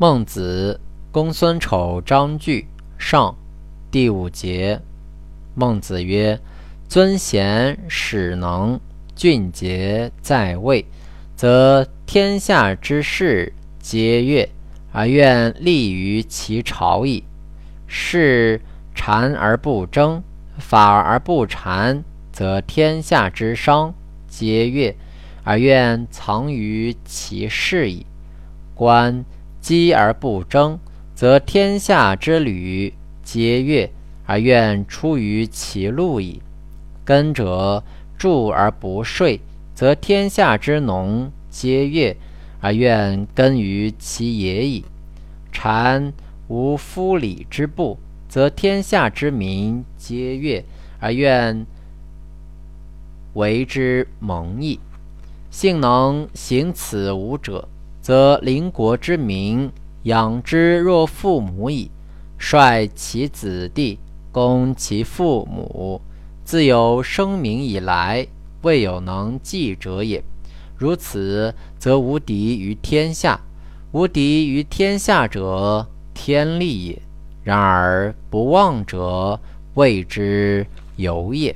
孟子，公孙丑章句上，第五节。孟子曰：“尊贤使能，俊杰在位，则天下之士皆悦，而愿立于其朝矣。是谄而不争，法而不禅，则天下之商皆悦，而愿藏于其事矣。观。”积而不争，则天下之旅皆悦，而愿出于其路矣。耕者助而不税，则天下之农皆悦，而愿耕于其野矣。禅无夫礼之布，则天下之民皆悦，而愿为之蒙矣。幸能行此五者。则邻国之民养之若父母矣。率其子弟，攻其父母，自有生民以来，未有能继者也。如此，则无敌于天下。无敌于天下者，天利也。然而不忘者，谓之有也。